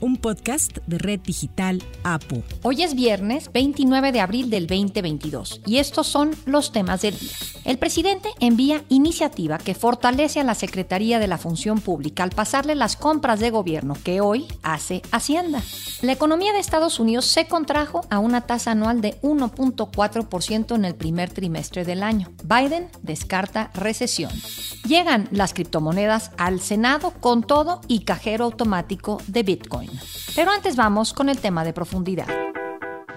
un podcast de Red Digital APO. Hoy es viernes 29 de abril del 2022 y estos son los temas del día. El presidente envía iniciativa que fortalece a la Secretaría de la Función Pública al pasarle las compras de gobierno que hoy hace Hacienda. La economía de Estados Unidos se contrajo a una tasa anual de 1.4% en el primer trimestre del año. Biden descarta recesión. Llegan las criptomonedas al Senado con todo y cajero automático de Bitcoin. Pero antes vamos con el tema de profundidad.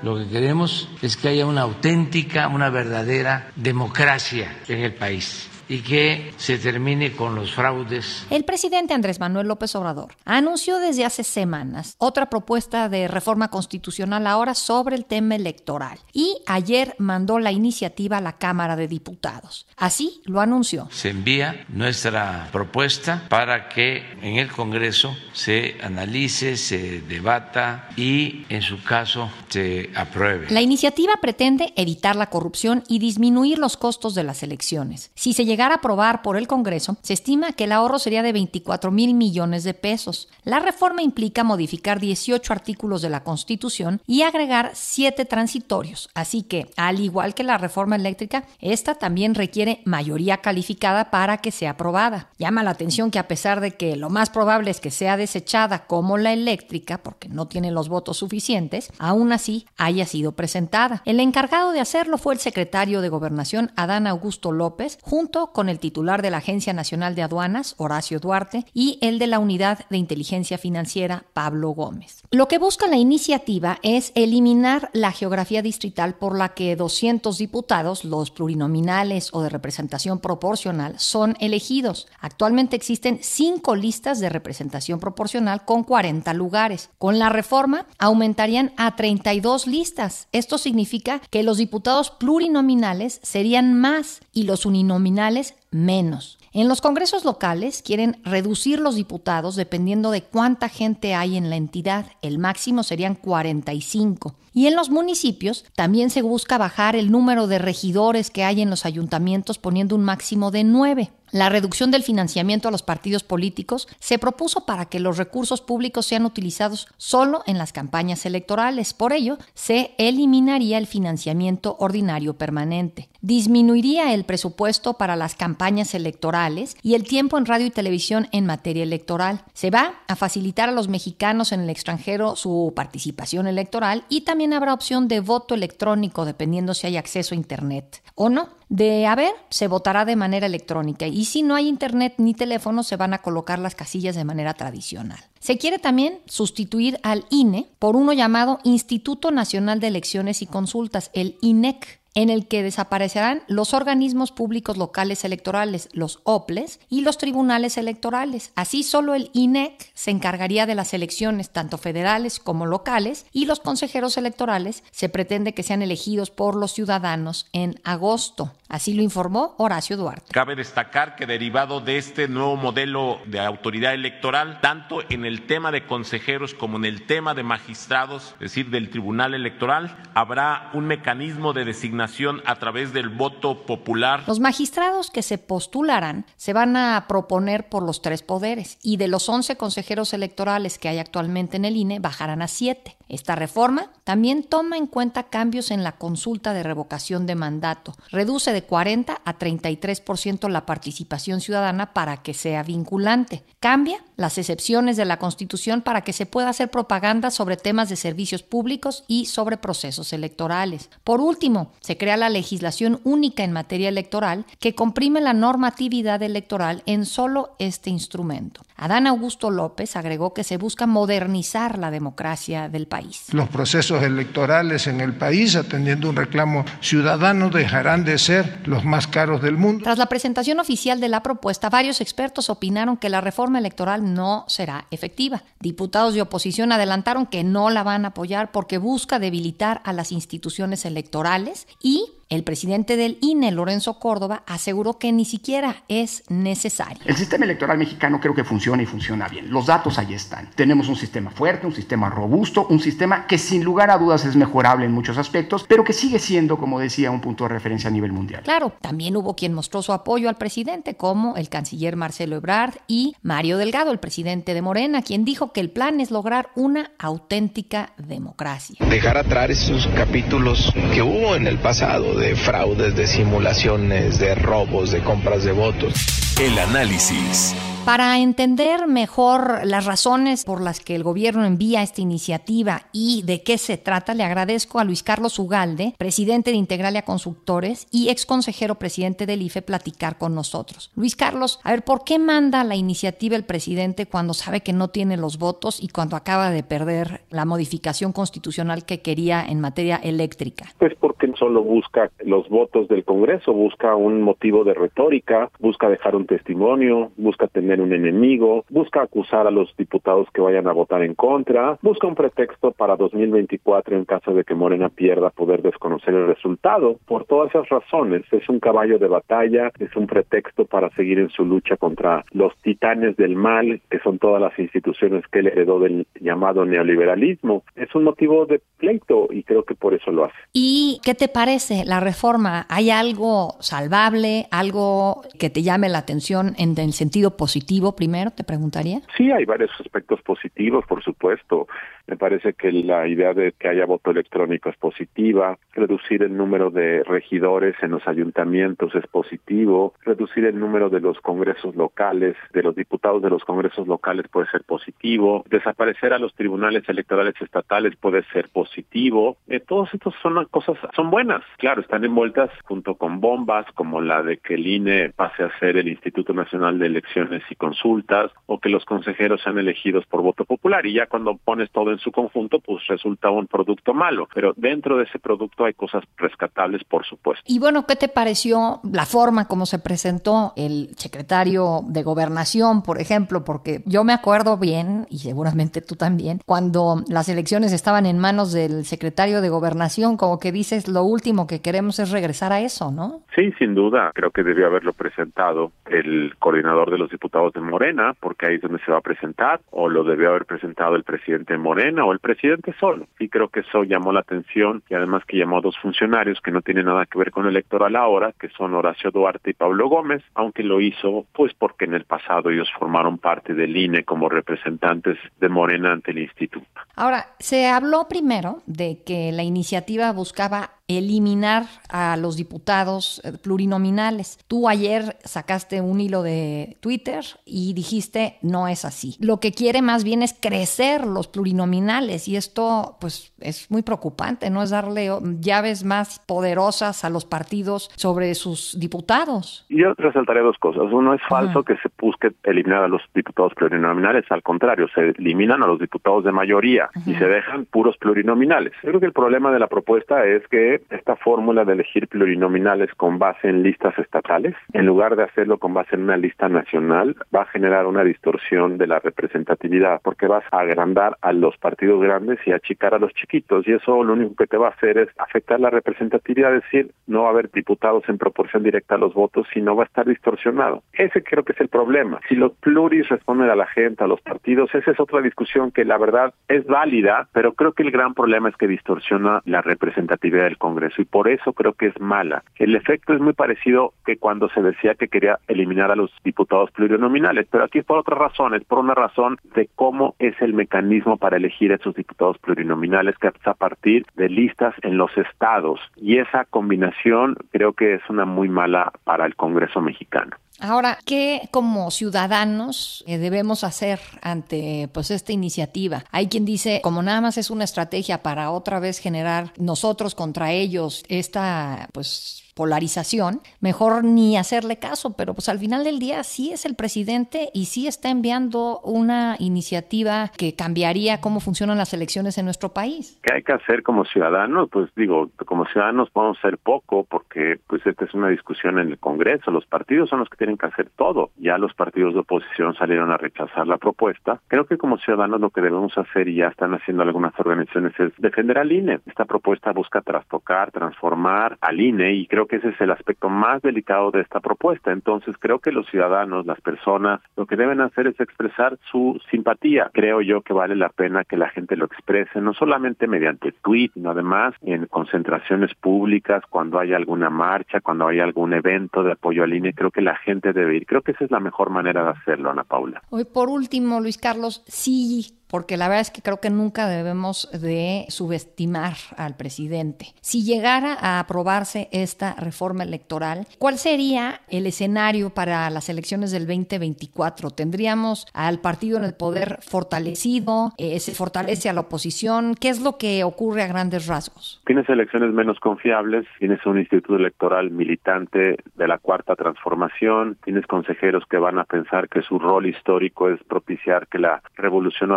Lo que queremos es que haya una auténtica, una verdadera democracia en el país y que se termine con los fraudes. El presidente Andrés Manuel López Obrador anunció desde hace semanas otra propuesta de reforma constitucional ahora sobre el tema electoral y ayer mandó la iniciativa a la Cámara de Diputados. Así lo anunció. Se envía nuestra propuesta para que en el Congreso se analice, se debata y en su caso se apruebe. La iniciativa pretende evitar la corrupción y disminuir los costos de las elecciones. Si se llega a aprobar por el Congreso, se estima que el ahorro sería de 24 mil millones de pesos. La reforma implica modificar 18 artículos de la Constitución y agregar 7 transitorios. Así que, al igual que la reforma eléctrica, esta también requiere mayoría calificada para que sea aprobada. Llama la atención que a pesar de que lo más probable es que sea desechada como la eléctrica, porque no tiene los votos suficientes, aún así haya sido presentada. El encargado de hacerlo fue el secretario de Gobernación, Adán Augusto López, junto con el titular de la Agencia Nacional de Aduanas, Horacio Duarte, y el de la Unidad de Inteligencia Financiera, Pablo Gómez. Lo que busca la iniciativa es eliminar la geografía distrital por la que 200 diputados, los plurinominales o de representación proporcional, son elegidos. Actualmente existen cinco listas de representación proporcional con 40 lugares. Con la reforma aumentarían a 32 listas. Esto significa que los diputados plurinominales serían más y los uninominales menos. En los congresos locales quieren reducir los diputados dependiendo de cuánta gente hay en la entidad. El máximo serían 45. Y en los municipios también se busca bajar el número de regidores que hay en los ayuntamientos poniendo un máximo de 9. La reducción del financiamiento a los partidos políticos se propuso para que los recursos públicos sean utilizados solo en las campañas electorales. Por ello, se eliminaría el financiamiento ordinario permanente. Disminuiría el presupuesto para las campañas electorales y el tiempo en radio y televisión en materia electoral. Se va a facilitar a los mexicanos en el extranjero su participación electoral y también habrá opción de voto electrónico dependiendo si hay acceso a Internet o no. De haber, se votará de manera electrónica y si no hay internet ni teléfono, se van a colocar las casillas de manera tradicional. Se quiere también sustituir al INE por uno llamado Instituto Nacional de Elecciones y Consultas, el INEC en el que desaparecerán los organismos públicos locales electorales, los OPLES, y los tribunales electorales. Así solo el INEC se encargaría de las elecciones tanto federales como locales y los consejeros electorales se pretende que sean elegidos por los ciudadanos en agosto. Así lo informó Horacio Duarte. Cabe destacar que derivado de este nuevo modelo de autoridad electoral, tanto en el tema de consejeros como en el tema de magistrados, es decir, del Tribunal Electoral, habrá un mecanismo de designación a través del voto popular. Los magistrados que se postularán se van a proponer por los tres poderes y de los 11 consejeros electorales que hay actualmente en el INE bajarán a 7. Esta reforma también toma en cuenta cambios en la consulta de revocación de mandato, reduce de 40 a 33% la participación ciudadana para que sea vinculante. Cambia las excepciones de la Constitución para que se pueda hacer propaganda sobre temas de servicios públicos y sobre procesos electorales. Por último, se crea la legislación única en materia electoral que comprime la normatividad electoral en solo este instrumento. Adán Augusto López agregó que se busca modernizar la democracia del país. Los procesos electorales en el país, atendiendo un reclamo ciudadano, dejarán de ser los más caros del mundo. Tras la presentación oficial de la propuesta, varios expertos opinaron que la reforma electoral no será efectiva. Diputados de oposición adelantaron que no la van a apoyar porque busca debilitar a las instituciones electorales y el presidente del INE, Lorenzo Córdoba, aseguró que ni siquiera es necesario. El sistema electoral mexicano creo que funciona y funciona bien. Los datos ahí están. Tenemos un sistema fuerte, un sistema robusto, un sistema que sin lugar a dudas es mejorable en muchos aspectos, pero que sigue siendo, como decía, un punto de referencia a nivel mundial. Claro, también hubo quien mostró su apoyo al presidente, como el canciller Marcelo Ebrard y Mario Delgado, el presidente de Morena, quien dijo que el plan es lograr una auténtica democracia. Dejar atrás esos capítulos que hubo en el pasado de fraudes, de simulaciones, de robos, de compras de votos. El análisis. Para entender mejor las razones por las que el gobierno envía esta iniciativa y de qué se trata, le agradezco a Luis Carlos Ugalde, presidente de Integralia Consultores y ex consejero presidente del IFE, platicar con nosotros. Luis Carlos, a ver, ¿por qué manda la iniciativa el presidente cuando sabe que no tiene los votos y cuando acaba de perder la modificación constitucional que quería en materia eléctrica? Pues porque solo busca los votos del Congreso, busca un motivo de retórica, busca dejar un testimonio, busca tener un enemigo, busca acusar a los diputados que vayan a votar en contra, busca un pretexto para 2024 en caso de que Morena pierda poder desconocer el resultado. Por todas esas razones, es un caballo de batalla, es un pretexto para seguir en su lucha contra los titanes del mal, que son todas las instituciones que él heredó del llamado neoliberalismo. Es un motivo de pleito y creo que por eso lo hace. ¿Y qué te parece la reforma? ¿Hay algo salvable, algo que te llame la atención en el sentido positivo? primero, te preguntaría? Sí, hay varios aspectos positivos, por supuesto. Me parece que la idea de que haya voto electrónico es positiva, reducir el número de regidores en los ayuntamientos es positivo, reducir el número de los congresos locales, de los diputados de los congresos locales puede ser positivo, desaparecer a los tribunales electorales estatales puede ser positivo. Eh, todos estos son cosas, son buenas. Claro, están envueltas junto con bombas como la de que el INE pase a ser el Instituto Nacional de Elecciones y Consultas o que los consejeros sean elegidos por voto popular y ya cuando pones todo en su conjunto, pues resulta un producto malo. Pero dentro de ese producto hay cosas rescatables, por supuesto. Y bueno, ¿qué te pareció la forma como se presentó el secretario de Gobernación, por ejemplo? Porque yo me acuerdo bien, y seguramente tú también, cuando las elecciones estaban en manos del secretario de Gobernación, como que dices, lo último que queremos es regresar a eso, ¿no? Sí, sin duda. Creo que debió haberlo presentado el coordinador de los diputados de Morena, porque ahí es donde se va a presentar, o lo debió haber presentado el presidente Morena o el presidente solo. Y creo que eso llamó la atención y además que llamó a dos funcionarios que no tienen nada que ver con el electoral ahora, que son Horacio Duarte y Pablo Gómez, aunque lo hizo pues porque en el pasado ellos formaron parte del INE como representantes de Morena ante el instituto. Ahora, se habló primero de que la iniciativa buscaba eliminar a los diputados eh, plurinominales. Tú ayer sacaste un hilo de Twitter y dijiste no es así. Lo que quiere más bien es crecer los plurinominales y esto pues es muy preocupante, no es darle llaves más poderosas a los partidos sobre sus diputados. Yo resaltaré dos cosas. Uno es falso que se busque eliminar a los diputados plurinominales, al contrario, se eliminan a los diputados de mayoría y se dejan puros plurinominales. Yo creo que el problema de la propuesta es que esta fórmula de elegir plurinominales con base en listas estatales, en lugar de hacerlo con base en una lista nacional, va a generar una distorsión de la representatividad, porque vas a agrandar a los partidos grandes y achicar a los chiquitos, y eso lo único que te va a hacer es afectar la representatividad, es decir, no va a haber diputados en proporción directa a los votos, sino va a estar distorsionado. Ese creo que es el problema. Si los pluris responden a la gente, a los partidos, esa es otra discusión que la verdad es válida, pero creo que el gran problema es que distorsiona la representatividad del Congreso y por eso creo que es mala. El efecto es muy parecido que cuando se decía que quería eliminar a los diputados plurinominales, pero aquí es por otras razones, por una razón de cómo es el mecanismo para elegir a esos diputados plurinominales, que es a partir de listas en los estados. Y esa combinación creo que es una muy mala para el Congreso mexicano. Ahora, ¿qué como ciudadanos eh, debemos hacer ante pues esta iniciativa? Hay quien dice, como nada más es una estrategia para otra vez generar nosotros contra ellos esta pues polarización, mejor ni hacerle caso, pero pues al final del día sí es el presidente y sí está enviando una iniciativa que cambiaría cómo funcionan las elecciones en nuestro país. ¿Qué hay que hacer como ciudadanos? Pues digo, como ciudadanos podemos hacer poco porque pues esta es una discusión en el Congreso, los partidos son los que tienen que hacer todo. Ya los partidos de oposición salieron a rechazar la propuesta. Creo que como ciudadanos lo que debemos hacer y ya están haciendo algunas organizaciones es defender al INE. Esta propuesta busca trastocar, transformar al INE y creo que ese es el aspecto más delicado de esta propuesta. Entonces creo que los ciudadanos, las personas, lo que deben hacer es expresar su simpatía. Creo yo que vale la pena que la gente lo exprese, no solamente mediante tweet, sino además en concentraciones públicas, cuando hay alguna marcha, cuando hay algún evento de apoyo al INE, creo que la gente debe ir. Creo que esa es la mejor manera de hacerlo, Ana Paula. Hoy, por último, Luis Carlos, sí porque la verdad es que creo que nunca debemos de subestimar al presidente. Si llegara a aprobarse esta reforma electoral, ¿cuál sería el escenario para las elecciones del 2024? ¿Tendríamos al partido en el poder fortalecido? Eh, ¿Se fortalece a la oposición? ¿Qué es lo que ocurre a grandes rasgos? Tienes elecciones menos confiables, tienes un instituto electoral militante de la cuarta transformación, tienes consejeros que van a pensar que su rol histórico es propiciar que la revolución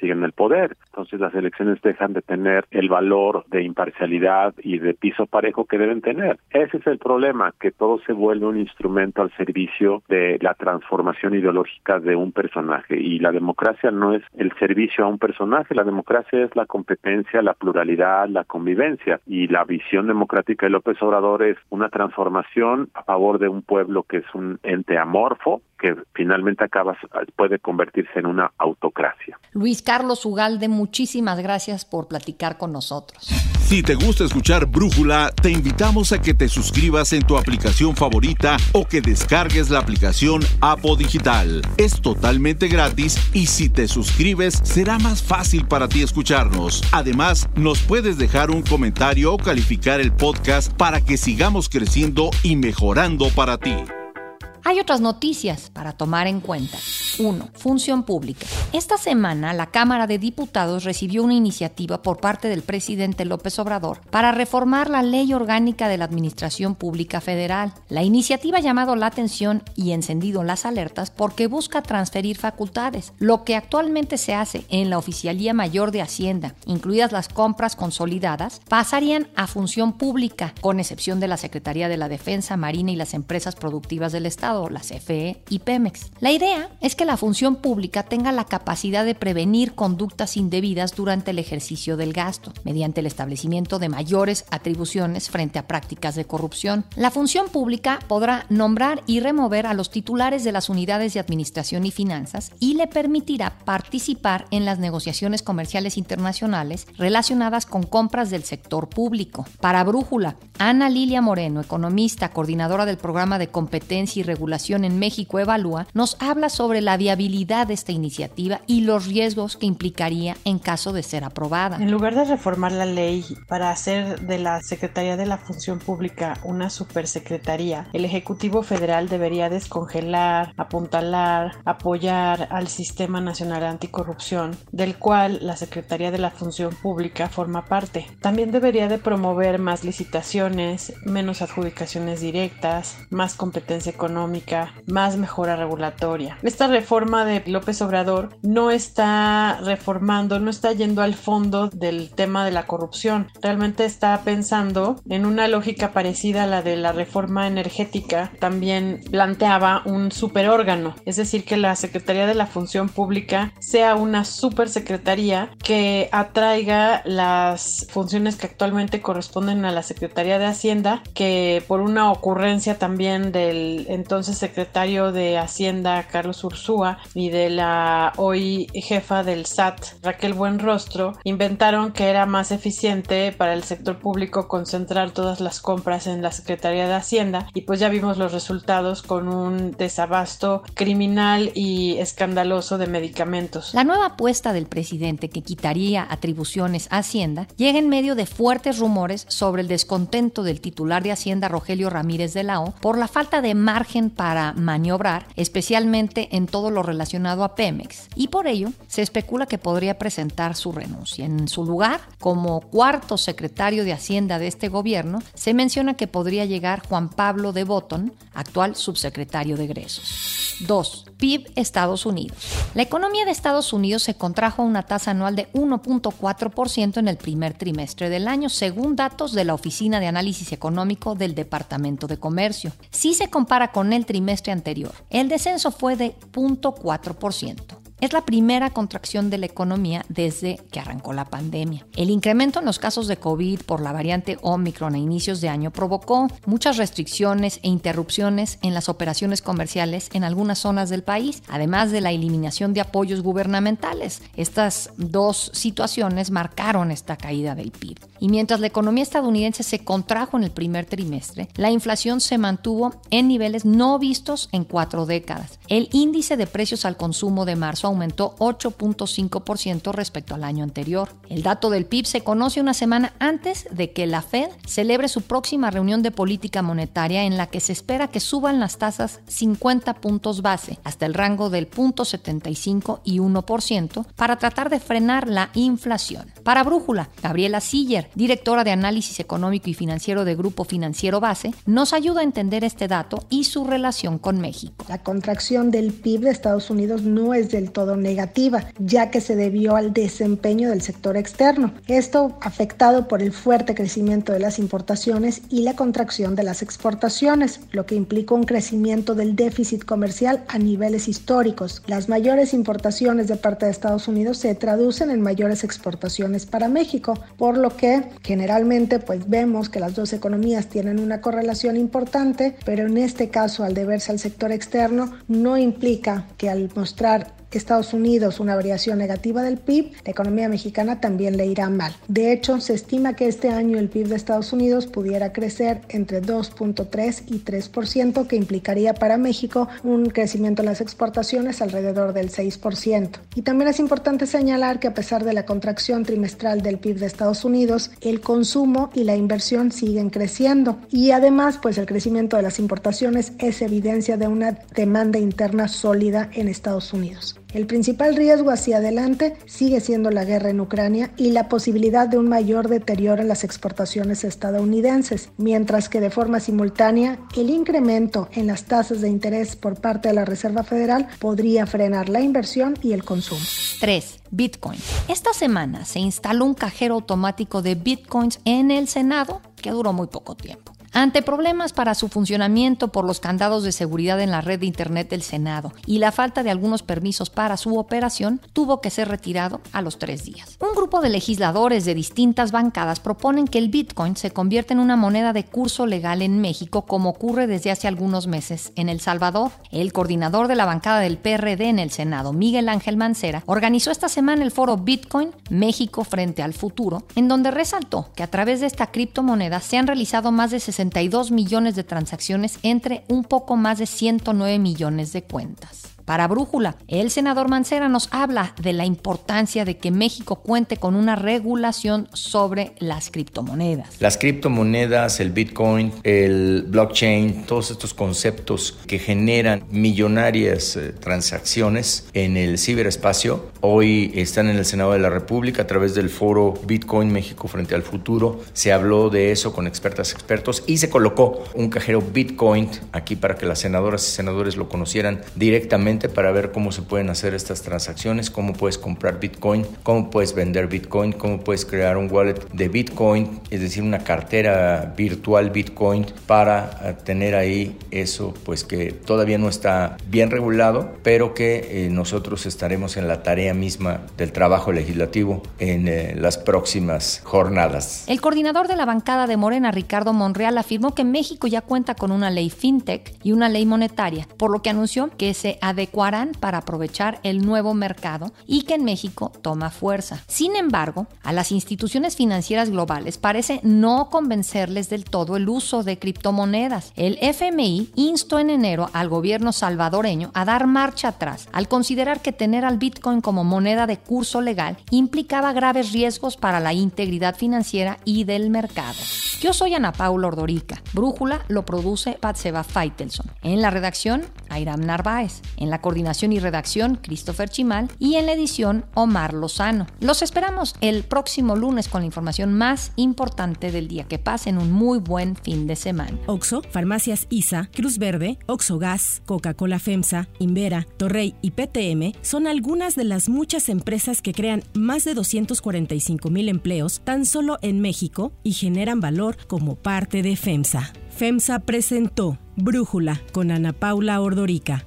siguen en el poder. Entonces las elecciones dejan de tener el valor de imparcialidad y de piso parejo que deben tener. Ese es el problema, que todo se vuelve un instrumento al servicio de la transformación ideológica de un personaje. Y la democracia no es el servicio a un personaje, la democracia es la competencia, la pluralidad, la convivencia. Y la visión democrática de López Obrador es una transformación a favor de un pueblo que es un ente amorfo, que finalmente acaba, puede convertirse en una autocracia. Luis Carlos Ugalde, muchísimas gracias por platicar con nosotros. Si te gusta escuchar Brújula, te invitamos a que te suscribas en tu aplicación favorita o que descargues la aplicación Apo Digital. Es totalmente gratis y si te suscribes será más fácil para ti escucharnos. Además, nos puedes dejar un comentario o calificar el podcast para que sigamos creciendo y mejorando para ti. Hay otras noticias para tomar en cuenta. 1. Función pública. Esta semana la Cámara de Diputados recibió una iniciativa por parte del presidente López Obrador para reformar la ley orgánica de la Administración Pública Federal. La iniciativa ha llamado la atención y encendido las alertas porque busca transferir facultades. Lo que actualmente se hace en la Oficialía Mayor de Hacienda, incluidas las compras consolidadas, pasarían a función pública, con excepción de la Secretaría de la Defensa, Marina y las empresas productivas del Estado la CFE y Pemex. La idea es que la función pública tenga la capacidad de prevenir conductas indebidas durante el ejercicio del gasto, mediante el establecimiento de mayores atribuciones frente a prácticas de corrupción. La función pública podrá nombrar y remover a los titulares de las unidades de administración y finanzas y le permitirá participar en las negociaciones comerciales internacionales relacionadas con compras del sector público. Para Brújula, Ana Lilia Moreno, economista, coordinadora del programa de competencia y regulación en México Evalúa, nos habla sobre la viabilidad de esta iniciativa y los riesgos que implicaría en caso de ser aprobada. En lugar de reformar la ley para hacer de la Secretaría de la Función Pública una supersecretaría, el Ejecutivo Federal debería descongelar, apuntalar, apoyar al Sistema Nacional Anticorrupción, del cual la Secretaría de la Función Pública forma parte. También debería de promover más licitaciones, menos adjudicaciones directas, más competencia económica, más mejora regulatoria. Esta reforma de López Obrador no está reformando, no está yendo al fondo del tema de la corrupción. Realmente está pensando en una lógica parecida a la de la reforma energética. También planteaba un superórgano, es decir, que la Secretaría de la Función Pública sea una supersecretaría que atraiga las funciones que actualmente corresponden a la Secretaría de Hacienda, que por una ocurrencia también del entonces secretario de Hacienda Carlos Ursúa y de la hoy jefa del SAT Raquel Buenrostro inventaron que era más eficiente para el sector público concentrar todas las compras en la Secretaría de Hacienda y pues ya vimos los resultados con un desabasto criminal y escandaloso de medicamentos. La nueva apuesta del presidente que quitaría atribuciones a Hacienda llega en medio de fuertes rumores sobre el descontento del titular de Hacienda Rogelio Ramírez de la O por la falta de margen margen para maniobrar, especialmente en todo lo relacionado a Pemex, y por ello se especula que podría presentar su renuncia. En su lugar, como cuarto secretario de Hacienda de este gobierno, se menciona que podría llegar Juan Pablo de Botton, actual subsecretario de egresos. 2. PIB Estados Unidos. La economía de Estados Unidos se contrajo a una tasa anual de 1.4% en el primer trimestre del año, según datos de la Oficina de Análisis Económico del Departamento de Comercio. Si se compara con el trimestre anterior, el descenso fue de 0.4%. Es la primera contracción de la economía desde que arrancó la pandemia. El incremento en los casos de COVID por la variante Omicron a inicios de año provocó muchas restricciones e interrupciones en las operaciones comerciales en algunas zonas del país, además de la eliminación de apoyos gubernamentales. Estas dos situaciones marcaron esta caída del PIB. Y mientras la economía estadounidense se contrajo en el primer trimestre, la inflación se mantuvo en niveles no vistos en cuatro décadas. El índice de precios al consumo de marzo aumentó 8.5% respecto al año anterior. El dato del PIB se conoce una semana antes de que la Fed celebre su próxima reunión de política monetaria en la que se espera que suban las tasas 50 puntos base hasta el rango del 0.75 y 1% para tratar de frenar la inflación. Para Brújula, Gabriela Siller, directora de análisis económico y financiero de Grupo Financiero Base, nos ayuda a entender este dato y su relación con México. La contracción del PIB de Estados Unidos no es del todo negativa, ya que se debió al desempeño del sector externo. Esto afectado por el fuerte crecimiento de las importaciones y la contracción de las exportaciones, lo que implicó un crecimiento del déficit comercial a niveles históricos. Las mayores importaciones de parte de Estados Unidos se traducen en mayores exportaciones para México, por lo que generalmente pues vemos que las dos economías tienen una correlación importante, pero en este caso al deberse al sector externo no implica que al mostrar Estados Unidos una variación negativa del PIB, la economía mexicana también le irá mal. De hecho, se estima que este año el PIB de Estados Unidos pudiera crecer entre 2.3 y 3%, que implicaría para México un crecimiento en las exportaciones alrededor del 6%. Y también es importante señalar que a pesar de la contracción trimestral del PIB de Estados Unidos, el consumo y la inversión siguen creciendo. Y además, pues el crecimiento de las importaciones es evidencia de una demanda interna sólida en Estados Unidos. El principal riesgo hacia adelante sigue siendo la guerra en Ucrania y la posibilidad de un mayor deterioro en las exportaciones estadounidenses, mientras que de forma simultánea el incremento en las tasas de interés por parte de la Reserva Federal podría frenar la inversión y el consumo. 3. Bitcoin. Esta semana se instaló un cajero automático de Bitcoins en el Senado que duró muy poco tiempo. Ante problemas para su funcionamiento por los candados de seguridad en la red de Internet del Senado y la falta de algunos permisos para su operación, tuvo que ser retirado a los tres días. Un grupo de legisladores de distintas bancadas proponen que el Bitcoin se convierta en una moneda de curso legal en México como ocurre desde hace algunos meses en El Salvador. El coordinador de la bancada del PRD en el Senado, Miguel Ángel Mancera, organizó esta semana el foro Bitcoin México frente al futuro, en donde resaltó que a través de esta criptomoneda se han realizado más de 60 millones de transacciones entre un poco más de 109 millones de cuentas. Para Brújula, el senador Mancera nos habla de la importancia de que México cuente con una regulación sobre las criptomonedas. Las criptomonedas, el Bitcoin, el blockchain, todos estos conceptos que generan millonarias eh, transacciones en el ciberespacio, hoy están en el Senado de la República a través del foro Bitcoin México frente al futuro. Se habló de eso con expertas, expertos y se colocó un cajero Bitcoin aquí para que las senadoras y senadores lo conocieran directamente para ver cómo se pueden hacer estas transacciones, cómo puedes comprar Bitcoin, cómo puedes vender Bitcoin, cómo puedes crear un wallet de Bitcoin, es decir, una cartera virtual Bitcoin para eh, tener ahí eso, pues que todavía no está bien regulado, pero que eh, nosotros estaremos en la tarea misma del trabajo legislativo en eh, las próximas jornadas. El coordinador de la bancada de Morena, Ricardo Monreal, afirmó que México ya cuenta con una ley fintech y una ley monetaria, por lo que anunció que se adecuará adecuarán para aprovechar el nuevo mercado y que en México toma fuerza. Sin embargo, a las instituciones financieras globales parece no convencerles del todo el uso de criptomonedas. El FMI instó en enero al gobierno salvadoreño a dar marcha atrás al considerar que tener al Bitcoin como moneda de curso legal implicaba graves riesgos para la integridad financiera y del mercado. Yo soy Ana Paula Ordorica. Brújula lo produce Patseba Feitelson. En la redacción, Airam Narváez. En la coordinación y redacción, Christopher Chimal. Y en la edición, Omar Lozano. Los esperamos el próximo lunes con la información más importante del día. Que pasen un muy buen fin de semana. Oxo, Farmacias ISA, Cruz Verde, Oxo Gas, Coca-Cola FEMSA, Invera, Torrey y PTM son algunas de las muchas empresas que crean más de 245 mil empleos tan solo en México y generan valor como parte de FEMSA. FEMSA presentó Brújula con Ana Paula Ordorica,